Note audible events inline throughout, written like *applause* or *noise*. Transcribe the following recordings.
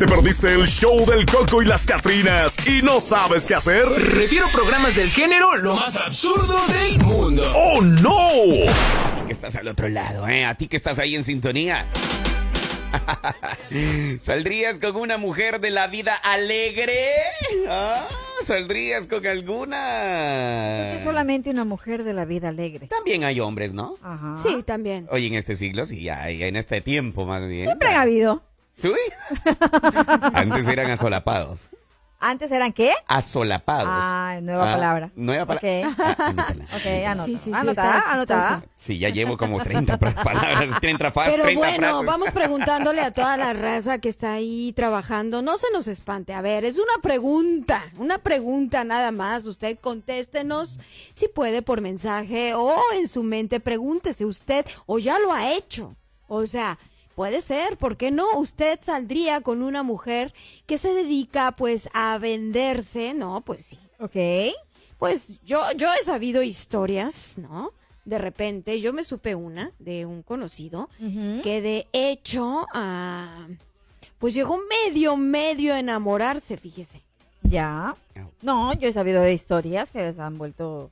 ¿Te perdiste el show del Coco y las Catrinas y no sabes qué hacer? Refiero programas del género lo más absurdo del mundo. ¡Oh, no! A ti que estás al otro lado, ¿eh? A ti que estás ahí en sintonía. *laughs* ¿Saldrías con una mujer de la vida alegre? ¿Ah? ¿Saldrías con alguna? Es solamente una mujer de la vida alegre. También hay hombres, ¿no? Ajá. Sí, también. Hoy en este siglo sí hay, en este tiempo más bien. Siempre ha habido. ¿Sí? *laughs* Antes eran asolapados. ¿Antes eran qué? Asolapados. Ah, nueva Ah, palabra. Nueva palabra. Ok. Ah, anótala. Ok, anota. Sí, sí, sí, chistoso. Sí, ya llevo como 30 pra- *laughs* palabras, 30, fa- Pero 30 bueno, frases. vamos preguntándole a toda la raza que está ahí trabajando. No se nos espante. A ver, es una pregunta, una pregunta nada más. Usted contéstenos si puede por mensaje o en su mente pregúntese usted o ya lo ha hecho. O sea, puede ser, ¿por qué no? Usted saldría con una mujer que se dedica pues a venderse, ¿no? Pues sí. Ok. Pues yo, yo he sabido historias, ¿no? De repente, yo me supe una de un conocido que de hecho, ah, pues llegó medio, medio a enamorarse, fíjese. Ya. No, yo he sabido de historias que les han vuelto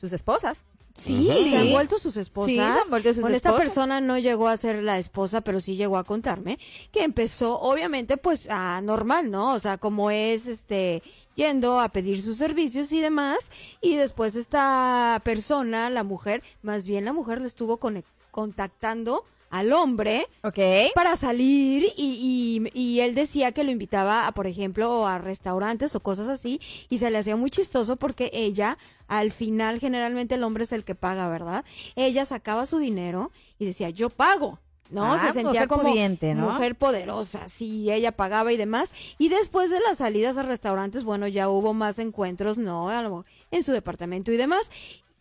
sus esposas. Sí, se han vuelto sus esposas. Sí, se han vuelto sus bueno, esta persona no llegó a ser la esposa, pero sí llegó a contarme que empezó, obviamente, pues, a normal, ¿no? O sea, como es, este, yendo a pedir sus servicios y demás. Y después esta persona, la mujer, más bien la mujer le estuvo conec- contactando al hombre Ok. para salir y, y- y él decía que lo invitaba a, por ejemplo, a restaurantes o cosas así y se le hacía muy chistoso porque ella, al final, generalmente el hombre es el que paga, ¿verdad? Ella sacaba su dinero y decía, yo pago. ¿No? Ah, se sentía mujer como pudiente, ¿no? mujer poderosa, sí, ella pagaba y demás. Y después de las salidas a restaurantes, bueno, ya hubo más encuentros, ¿no? Algo En su departamento y demás.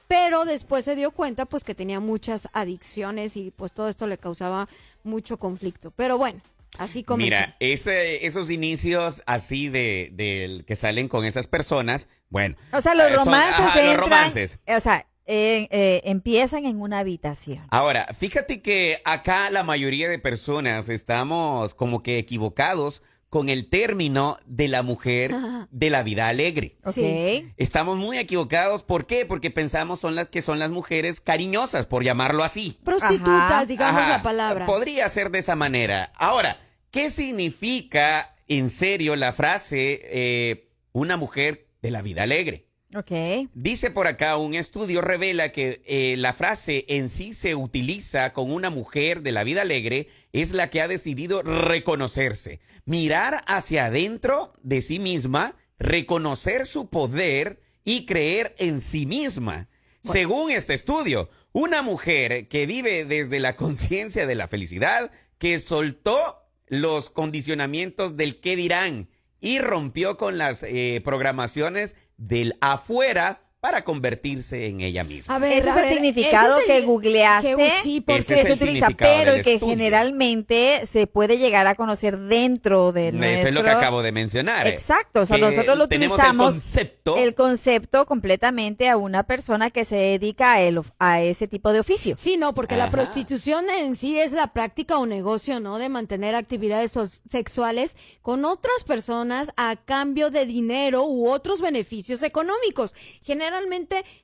Pero después se dio cuenta, pues, que tenía muchas adicciones y pues todo esto le causaba mucho conflicto. Pero bueno, así comenzó. Mira, ese, esos inicios así de, del que salen con esas personas, bueno. O sea, los eh, son- romances ajá, los entran. romances. O sea, eh, eh, empiezan en una habitación. Ahora, fíjate que acá la mayoría de personas estamos como que equivocados con el término de la mujer de la vida alegre. Ok. Sí. Estamos muy equivocados, ¿por qué? Porque pensamos son las que son las mujeres cariñosas, por llamarlo así. Prostitutas, Ajá, digamos Ajá, la palabra. Podría ser de esa manera. Ahora, ¿qué significa en serio la frase eh, una mujer de la vida alegre? Ok. Dice por acá, un estudio revela que eh, la frase en sí se utiliza con una mujer de la vida alegre es la que ha decidido reconocerse, mirar hacia adentro de sí misma, reconocer su poder y creer en sí misma. Según este estudio, una mujer que vive desde la conciencia de la felicidad, que soltó los condicionamientos del qué dirán y rompió con las eh, programaciones del afuera para convertirse en ella misma. A ver, Ese es el ver, significado ese es que googleaste. que- sí, porque Ese es se utiliza, pero el que estudio. generalmente se puede llegar a conocer dentro de nuestro... Eso es lo que acabo de mencionar. eh, Exacto, o sea, nosotros lo tenemos utilizamos el concepto. el concepto completamente a una persona que se dedica a, el a ese tipo de oficio. Sí, no, porque la prostitución en sí es la práctica o negocio, ¿no? De mantener actividades sexuales con otras personas a cambio de dinero u otros beneficios económicos. Generalmente,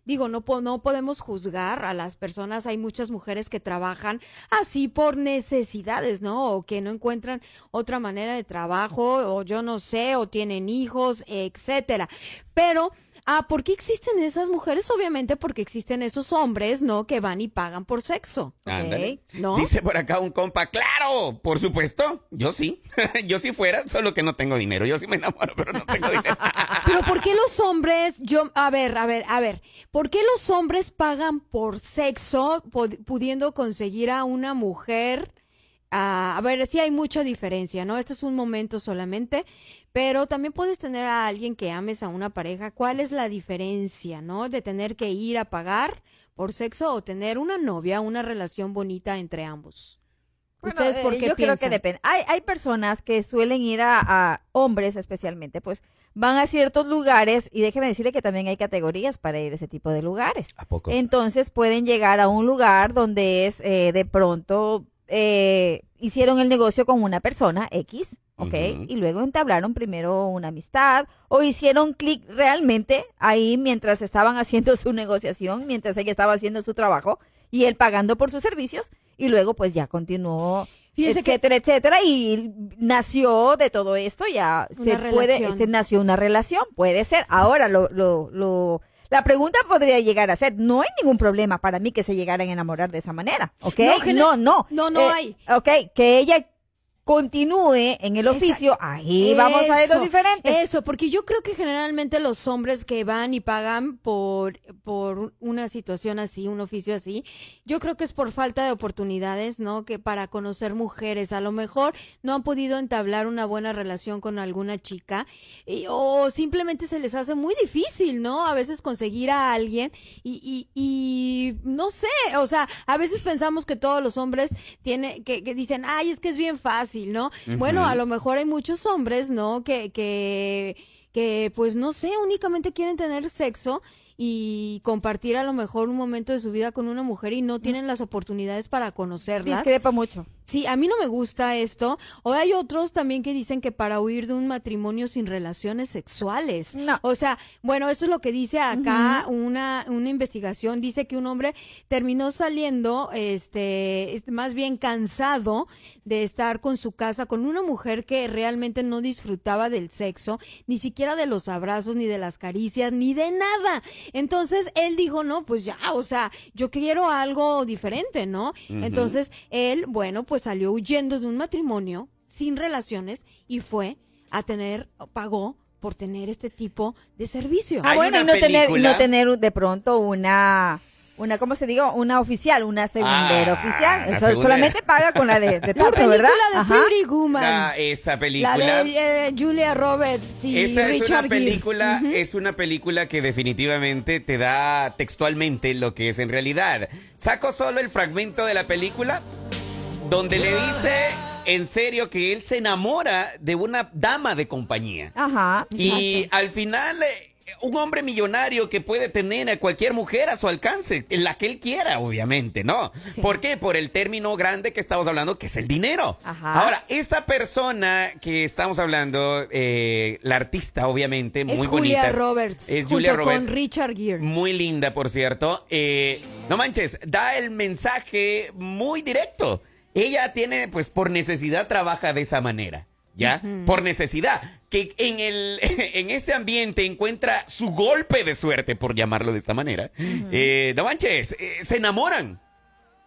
digo, no, no podemos juzgar a las personas. Hay muchas mujeres que trabajan así por necesidades, ¿no? O que no encuentran otra manera de trabajo, o yo no sé, o tienen hijos, etcétera. Pero Ah, ¿por qué existen esas mujeres? Obviamente porque existen esos hombres, ¿no? Que van y pagan por sexo. Ándale. ¿No? Dice por acá un compa, claro, por supuesto. Yo sí. *laughs* yo sí fuera, solo que no tengo dinero. Yo sí me enamoro, pero no tengo dinero. *laughs* Pero ¿por qué los hombres, yo, a ver, a ver, a ver, ¿por qué los hombres pagan por sexo pudiendo conseguir a una mujer? Ah, a ver, sí hay mucha diferencia, ¿no? Este es un momento solamente, pero también puedes tener a alguien que ames a una pareja. ¿Cuál es la diferencia, no? De tener que ir a pagar por sexo o tener una novia, una relación bonita entre ambos. Bueno, ¿Ustedes por eh, qué Yo creo que piensan? depende. Hay, hay personas que suelen ir a, a hombres especialmente, pues van a ciertos lugares y déjeme decirle que también hay categorías para ir a ese tipo de lugares. ¿A poco? Entonces pueden llegar a un lugar donde es eh, de pronto eh, hicieron el negocio con una persona X, ¿ok? Y luego entablaron primero una amistad o hicieron clic realmente ahí mientras estaban *laughs* haciendo su negociación, mientras ella estaba haciendo su trabajo y él pagando por sus servicios y luego pues ya continuó. Que- etcétera, etcétera, y nació de todo esto, ya se puede, se nació una relación, puede ser. Ahora, lo, lo, lo, la pregunta podría llegar a ser, no hay ningún problema para mí que se llegaran a enamorar de esa manera, ¿ok? No, no. no, no Eh, hay. Ok, que ella continúe en el oficio, ahí vamos a ver lo diferente. Eso, porque yo creo que generalmente los hombres que van y pagan por, por una situación así, un oficio así, yo creo que es por falta de oportunidades, ¿no? Que para conocer mujeres, a lo mejor no han podido entablar una buena relación con alguna chica y- o simplemente se les hace muy difícil, ¿no? A veces conseguir a alguien y, y, y no sé, o sea, a veces pensamos que todos los hombres tienen, que, que dicen, ay, es que es bien fácil, ¿no? Bueno, a lo mejor hay muchos hombres, ¿no? Que, que, que, pues no sé, únicamente quieren tener sexo y compartir a lo mejor un momento de su vida con una mujer y no tienen las oportunidades para conocerlas. Discrepa mucho. Sí, a mí no me gusta esto. O hay otros también que dicen que para huir de un matrimonio sin relaciones sexuales. No. O sea, bueno, eso es lo que dice acá una, una investigación. Dice que un hombre terminó saliendo, este, este, más bien cansado de estar con su casa con una mujer que realmente no disfrutaba del sexo, ni siquiera de los abrazos, ni de las caricias, ni de nada. Entonces él dijo, no, pues ya, o sea, yo quiero algo diferente, ¿no? Entonces él, bueno, pues salió huyendo de un matrimonio sin relaciones y fue a tener, pagó por tener este tipo de servicio. Ah, bueno, y una no tener, no tener de pronto una, una, ¿cómo se digo? Una oficial, una segundera Ah, oficial. la Sol- segundera. solamente paga con la de, de *laughs* La película ¿verdad? de Ajá. Pretty Woman. Ah, esa La película. de eh, Julia Roberts y Esta es Richard una Gere. película, es una película que definitivamente te da textualmente lo que es en realidad. Saco solo el fragmento de la película donde le dice en serio que él se enamora de una dama de compañía. Ajá. Y al final, eh, un hombre millonario que puede tener a cualquier mujer a su alcance, la que él quiera, obviamente, ¿no? Sí. ¿Por qué? Por el término grande que estamos hablando, que es el dinero. Ajá. Ahora, esta persona que estamos hablando, eh, la artista, obviamente, Es muy Julia bonita. Roberts. Es junto Julia con Roberts. Richard Gere. Muy linda, por cierto. Eh, no manches, da el mensaje muy directo. Ella tiene, pues, por necesidad trabaja de esa manera. ¿Ya? Por necesidad. Que en, el, *laughs* en este ambiente encuentra su golpe de suerte, por llamarlo de esta manera. Eh, no manches, eh, se enamoran.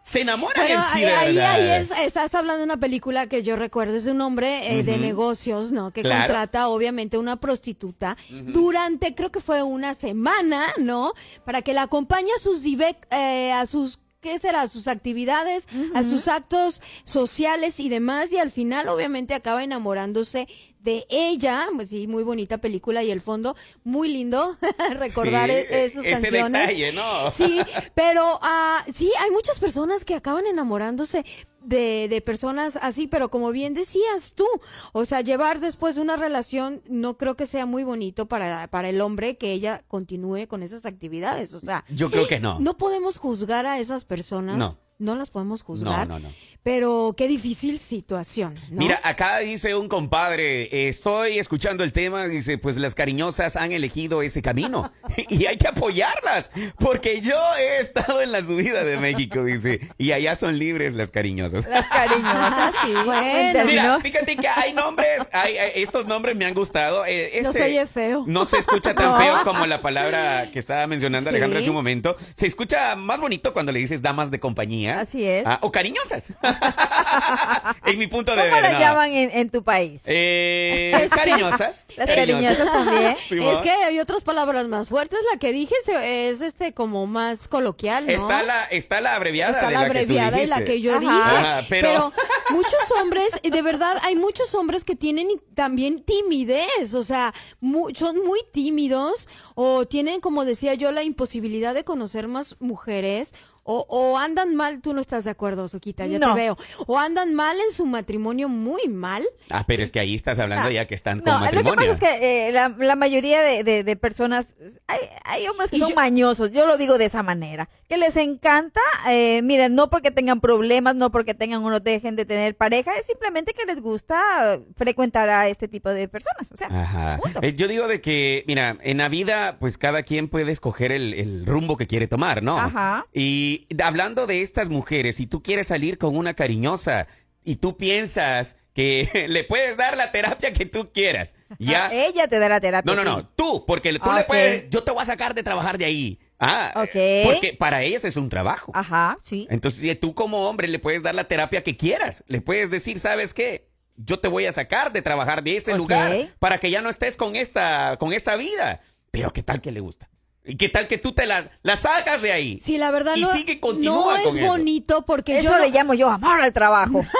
Se enamoran Bueno, en sí, ahí, de ahí- verdad. ahí es- estás hablando de una película que yo recuerdo, es de un hombre eh, de negocios, ¿no? Que Claro. contrata obviamente una prostituta durante, creo que fue una semana, ¿no? Para que la acompañe a sus, eh, a sus ¿Qué será? Sus actividades, a sus actos sociales y demás, y al final obviamente acaba enamorándose de ella, pues sí, muy bonita película y el fondo, muy lindo *laughs* recordar Sí, e- esas ese canciones. detalle, ¿no? Sí, *laughs* pero ah, sí, hay muchas personas que acaban enamorándose de, de personas así, pero como bien decías tú, o sea, llevar después de una relación no creo que sea muy bonito para, para el hombre que ella continúe con esas actividades, o sea, Yo creo que no. no podemos juzgar a esas personas. No. No las podemos juzgar. No, no, no. Pero qué difícil situación, ¿no? Mira, acá dice un compadre, estoy escuchando el tema, dice, pues las cariñosas han elegido ese camino *laughs* *laughs* y hay que apoyarlas, porque yo he estado en la subida de México, dice, y allá son libres las cariñosas. Las cariñosas, sí. *laughs* Bueno. Mira, ¿no? fíjate que hay nombres, hay, estos nombres me han gustado. eh, No este se oye feo. No se escucha tan No. feo como la palabra que estaba mencionando Sí. Alejandra hace un momento. Se escucha más bonito cuando le dices damas de compañía. Así es. Ah, o cariñosas. *laughs* en mi punto de ¿Cómo ver. las ¿no? llaman en, en tu país? Eh, *laughs* cariñosas. Las cariñosas también. Es que hay otras palabras más fuertes. La que dije es este como más coloquial, ¿no? Está la, está la abreviada Está de la la, que tú abreviada y la que yo Ajá. dije. Ajá, pero- pero... muchos hombres, de verdad, hay muchos hombres que tienen también timidez, o sea, mu- son muy tímidos o tienen, como decía yo, la imposibilidad de conocer más mujeres o, o andan mal, tú no estás de acuerdo, Suquita, ya No. te veo, o andan mal en su matrimonio, muy mal. Ah, pero es que ahí estás hablando ya que están con No, lo que pasa es que eh, la, la mayoría de, de- de personas, hay, hay hombres que Y son yo- mañosos, yo lo digo de esa manera, que les encanta, eh, miren, no porque tengan problemas, no porque tengan o no dejen de tener pareja, es simplemente que les gusta frecuentar a este tipo de personas. O sea, Ajá. punto. Eh, yo digo de que, mira, en la vida, pues cada quien puede escoger el, el rumbo que quiere tomar, ¿no? Ajá. Y hablando de estas mujeres, si tú quieres salir con una cariñosa y tú piensas que *laughs* le puedes dar la terapia que tú quieras, ya. ella te da la terapia. No, no, no, tú, porque tú le puedes, yo te voy a sacar de trabajar de ahí. Ah, Ok. porque para ellas es un trabajo. Ajá, sí. Entonces, tú como hombre le puedes dar la terapia que quieras. Le puedes decir, ¿sabes qué? Yo te voy a sacar de trabajar de ese lugar para que ya no estés con esta, con esta vida. Pero ¿qué tal que le gusta? ¿Y qué tal que tú te la, la sacas de ahí? Sí, la verdad Y no, sigue, continúa no con es eso. bonito porque Eso yo le llamo yo amor al trabajo. *laughs*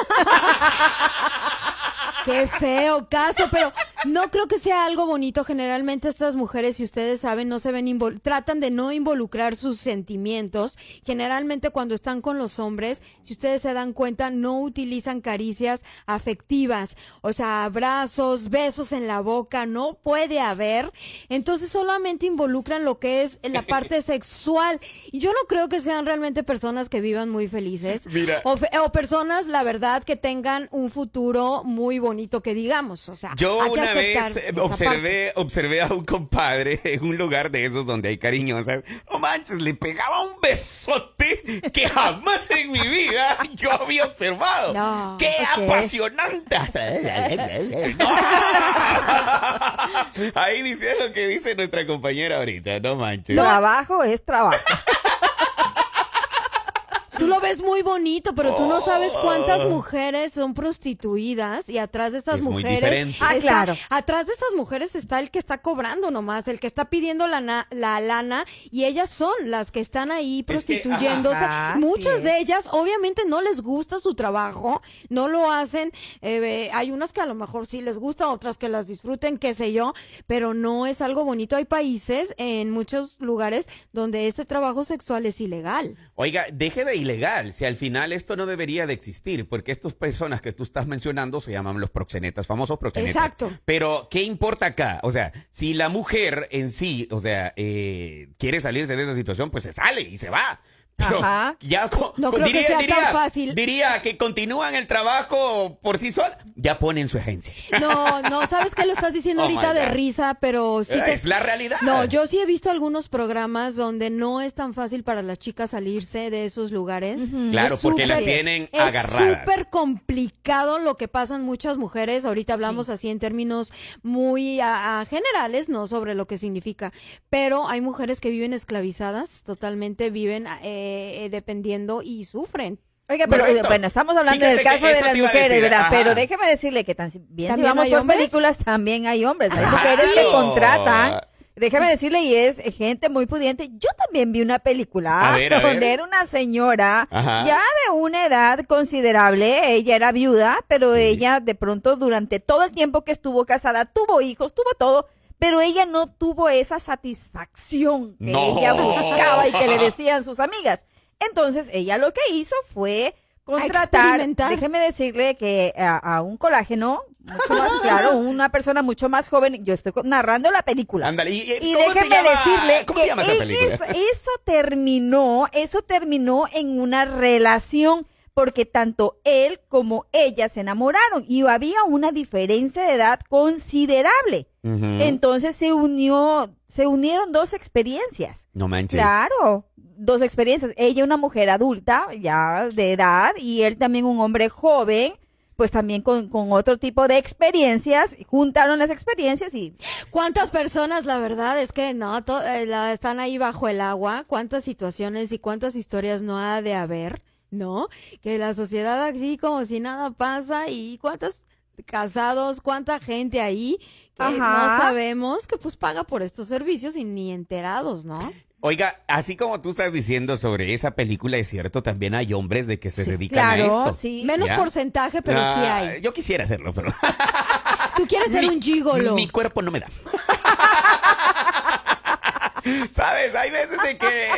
Qué feo caso, pero no creo que sea algo bonito. Generalmente estas mujeres, si ustedes saben, no se ven tratan de no involucrar sus sentimientos. Generalmente cuando están con los hombres, si ustedes se dan cuenta, no utilizan caricias afectivas, o sea, abrazos, besos en la boca, no puede haber. Entonces solamente involucran lo que es la *laughs* parte sexual. Y yo no creo que sean realmente personas que vivan muy felices. Mira. O, fe- o personas, la verdad, que tengan un futuro muy bonito, que digamos. O sea, Yo una vez eh, observé, observé a un compadre *laughs* en un lugar de esos donde hay cariñosas. No manches, le pegaba un besote que jamás en mi vida *laughs* yo había observado. No. ¡Qué apasionante! *laughs* Ahí dice lo que dice nuestra compañera ahorita, no manches. Trabajo es trabajo. Ves muy bonito, pero tú no sabes cuántas Oh. mujeres son prostituidas y atrás de esas Es muy mujeres. diferente. Ah, está- claro. Atrás de esas mujeres está el que está cobrando nomás, el que está pidiendo la, na- la lana y ellas son las que están ahí prostituyéndose. ajá, Muchas sí de ellas, obviamente, no les gusta su trabajo, no lo hacen. eh, hay unas que a lo mejor sí les gusta, otras que las disfruten, qué sé yo, pero no es algo bonito. Hay países, en muchos lugares, donde este trabajo sexual es ilegal. Oiga, deje de ilegal. Si al final esto no debería de existir, porque estas personas que tú estás mencionando se llaman los proxenetas, famosos proxenetas. Exacto. Pero, ¿qué importa acá? O sea, si la mujer en sí, o sea, eh, quiere salirse de esa situación, pues se sale y se va. Pero Ajá. ya No creo que diría, sea tan fácil. Diría que continúan el trabajo por sí sola. Ya ponen su agencia. No, no, sabes que lo estás diciendo *laughs* Oh, ahorita de risa, pero sí te... Es la realidad. No, yo sí he visto algunos programas donde no es tan fácil para las chicas salirse de esos lugares. Claro, Es porque las tienen es agarradas. súper complicado lo que pasan muchas mujeres. Ahorita hablamos así en términos muy a- a generales, no sobre lo que significa. Pero hay mujeres que viven esclavizadas, totalmente viven eh, eh, dependiendo y sufren. Oiga, pero Correcto. eh, bueno, estamos hablando Fíjate del caso de las mujeres, decir, ¿verdad? ajá. Pero déjeme decirle que tan, bien si ¿También vamos hay por hombres? películas, también hay hombres. Hay mujeres que contratan. Déjeme decirle, y es gente muy pudiente. Yo también vi una película A ver, a donde ver. era una señora Ajá. ya de una edad considerable. Ella era viuda, pero ella de pronto durante todo el tiempo que estuvo casada tuvo hijos, tuvo todo. Pero ella no tuvo esa satisfacción que No. ella buscaba y que le decían sus amigas. Entonces ella lo que hizo fue contratar, déjeme decirle que a, a un colágeno, mucho más claro, *laughs* una persona mucho más joven, yo estoy narrando la película. Ándale, ¿y- y Y cómo se déjeme llama- decirle cómo que se llama esa es- película? eso terminó, eso terminó en una relación porque tanto él como ella se enamoraron y había una diferencia de edad considerable. Entonces se unió, se unieron dos experiencias. No manches. Claro, dos experiencias. Ella una mujer adulta, ya de edad, y él también un hombre joven, pues también con, con otro tipo de experiencias. Juntaron las experiencias y ¿Cuántas personas, la verdad, es que no, to- eh, la- están ahí bajo el agua? ¿Cuántas situaciones y cuántas historias no ha de haber? ¿No? Que la sociedad así como si nada pasa y cuántos casados, cuánta gente ahí que Ajá. no sabemos que pues paga por estos servicios y ni enterados, ¿no? Oiga, así como tú estás diciendo sobre esa película, es cierto, también hay hombres de que se Sí, dedican a claro, esto. sí. Menos ¿Ya? porcentaje, pero sí Ah, hay. Yo quisiera hacerlo, pero *laughs* Tú quieres ser mi- un gigolo. Mi cuerpo no me da. *laughs* ¿Sabes? Hay veces de que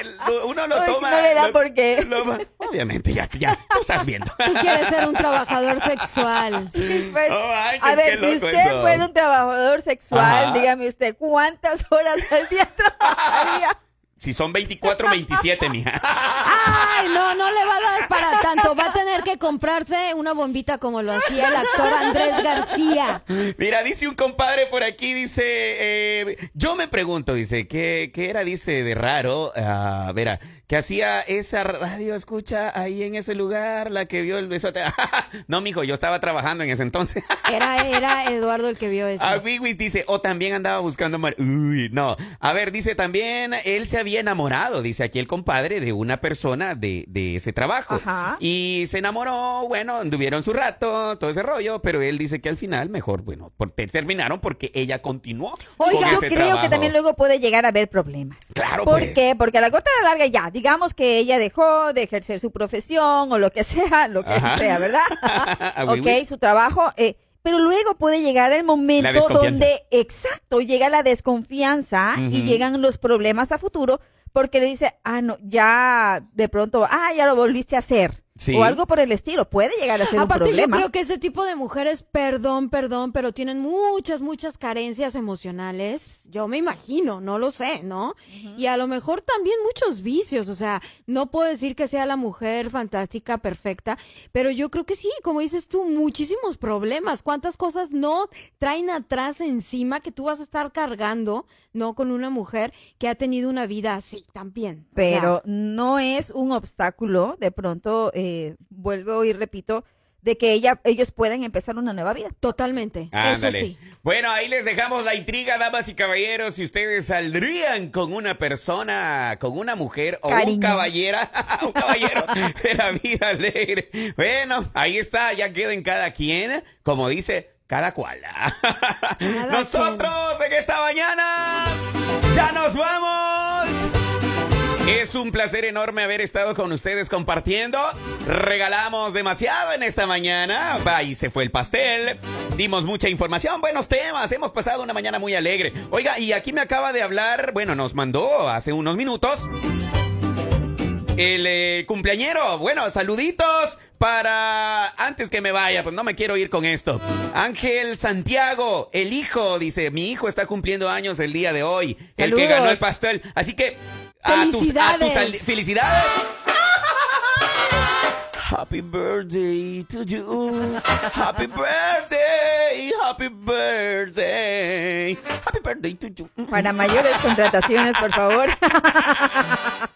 uno lo toma. no le da lo- por qué. lo- obviamente, ya, ya, tú estás viendo. Tú quieres ser un trabajador sexual. Sí, pues, Oh, manches, a ver, si usted eso. fuera un trabajador sexual, Ajá. dígame usted, ¿cuántas horas al día *laughs* trabajaría? Si son 24, 27, mija. Ay, no, no le va a dar para tanto. Va a tener que comprarse una bombita como lo hacía el actor Andrés García. Mira, dice un compadre por aquí, dice, eh, yo me pregunto, dice, ¿qué, qué era, dice, de raro? Ah, verá, que hacía esa radio escucha ahí en ese lugar, la que vio el besote. *laughs* no, mijo, yo estaba trabajando en ese entonces. *laughs* Era, era Eduardo el que vio eso. A Wiwis dice, o también andaba buscando mar... Uy, no. A ver, dice también, él se había enamorado, dice aquí el compadre, de una persona de, de ese trabajo. Ajá. Y se enamoró, bueno, anduvieron su rato, todo ese rollo, pero él dice que al final mejor, bueno, por- te- terminaron porque ella continuó Oiga, con yo creo trabajo. que también luego puede llegar a haber problemas. Claro, ¿Por pues. qué? Porque a la gota de la larga ya, digamos que ella dejó de ejercer su profesión o lo que *laughs* sea, lo que Ajá. sea, ¿verdad? *laughs* Ah, ok, su trabajo. eh, pero luego puede llegar el momento donde, exacto, llega la desconfianza y llegan los problemas a futuro porque le dice, ah, no, ya de pronto, ah, ya lo volviste a hacer. Sí. O algo por el estilo. Puede llegar a ser Aparte, un yo problema. creo que ese tipo de mujeres, perdón, perdón, pero tienen muchas, muchas carencias emocionales. Yo me imagino, no lo sé, ¿no? Y a lo mejor también muchos vicios. O sea, no puedo decir que sea la mujer fantástica, perfecta, pero yo creo que sí, como dices tú, muchísimos problemas. ¿Cuántas cosas no traen atrás encima que tú vas a estar cargando, ¿no? Con una mujer que ha tenido una vida así también. O sea, pero no es un obstáculo, de pronto, eh, vuelvo y repito, de que ella, ellos pueden empezar una nueva vida. Totalmente. Eso sí. Bueno, ahí les dejamos la intriga, damas y caballeros. Si ustedes saldrían con una persona, con una mujer o un caballera, *laughs* un caballero *laughs* de la vida alegre. Bueno, ahí está, ya queden cada quien, como dice, cada cual. *laughs* Nosotros en esta mañana ya nos vamos. Es un placer enorme haber estado con ustedes compartiendo. Regalamos demasiado en esta mañana. Y se fue el pastel. Dimos mucha información, buenos temas. Hemos pasado una mañana muy alegre. Oiga, y aquí me acaba de hablar, bueno, nos mandó hace unos minutos el eh, cumpleañero. Bueno, saluditos para... Antes que me vaya, pues no me quiero ir con esto. Ángel Santiago, el hijo, dice, mi hijo está cumpliendo años el día de hoy. El que ganó el pastel. Así que... A tus, a tus Felicidades. felicidades. *laughs* Happy birthday to you. Happy birthday. Happy birthday. Happy birthday to you. Para mayores contrataciones, por favor. *laughs*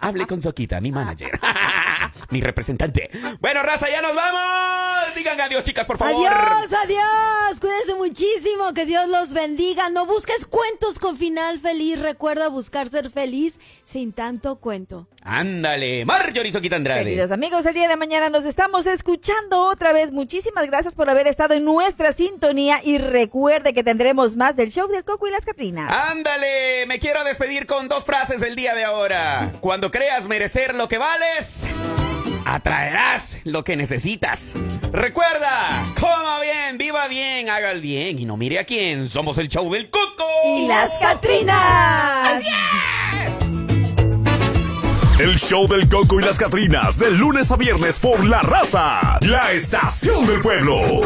Hable con Soquita, mi manager. *laughs* mi representante. Bueno, raza, ya nos vamos. Digan adiós, chicas, por favor. Adiós, adiós. Cuídense muchísimo. Que Dios los bendiga. No busques cuentos con final feliz. Recuerda buscar ser feliz sin tanto cuento. Ándale. Marjorie Soquita Andrade. Queridos amigos, el día de mañana nos estamos escuchando otra vez. Muchísimas gracias por haber estado en nuestra sintonía y recuerde que tendremos más del show del Coco y las Catrinas. Ándale, me quiero despedir con dos frases el día de ahora. Cuando creas merecer lo que vales, atraerás lo que necesitas. Recuerda, coma bien, viva bien, haga el bien y no mire a quién. Somos el show del Coco. Y las Catrinas. El show del Coco y las Catrinas, de lunes a viernes por La Raza, la estación del pueblo.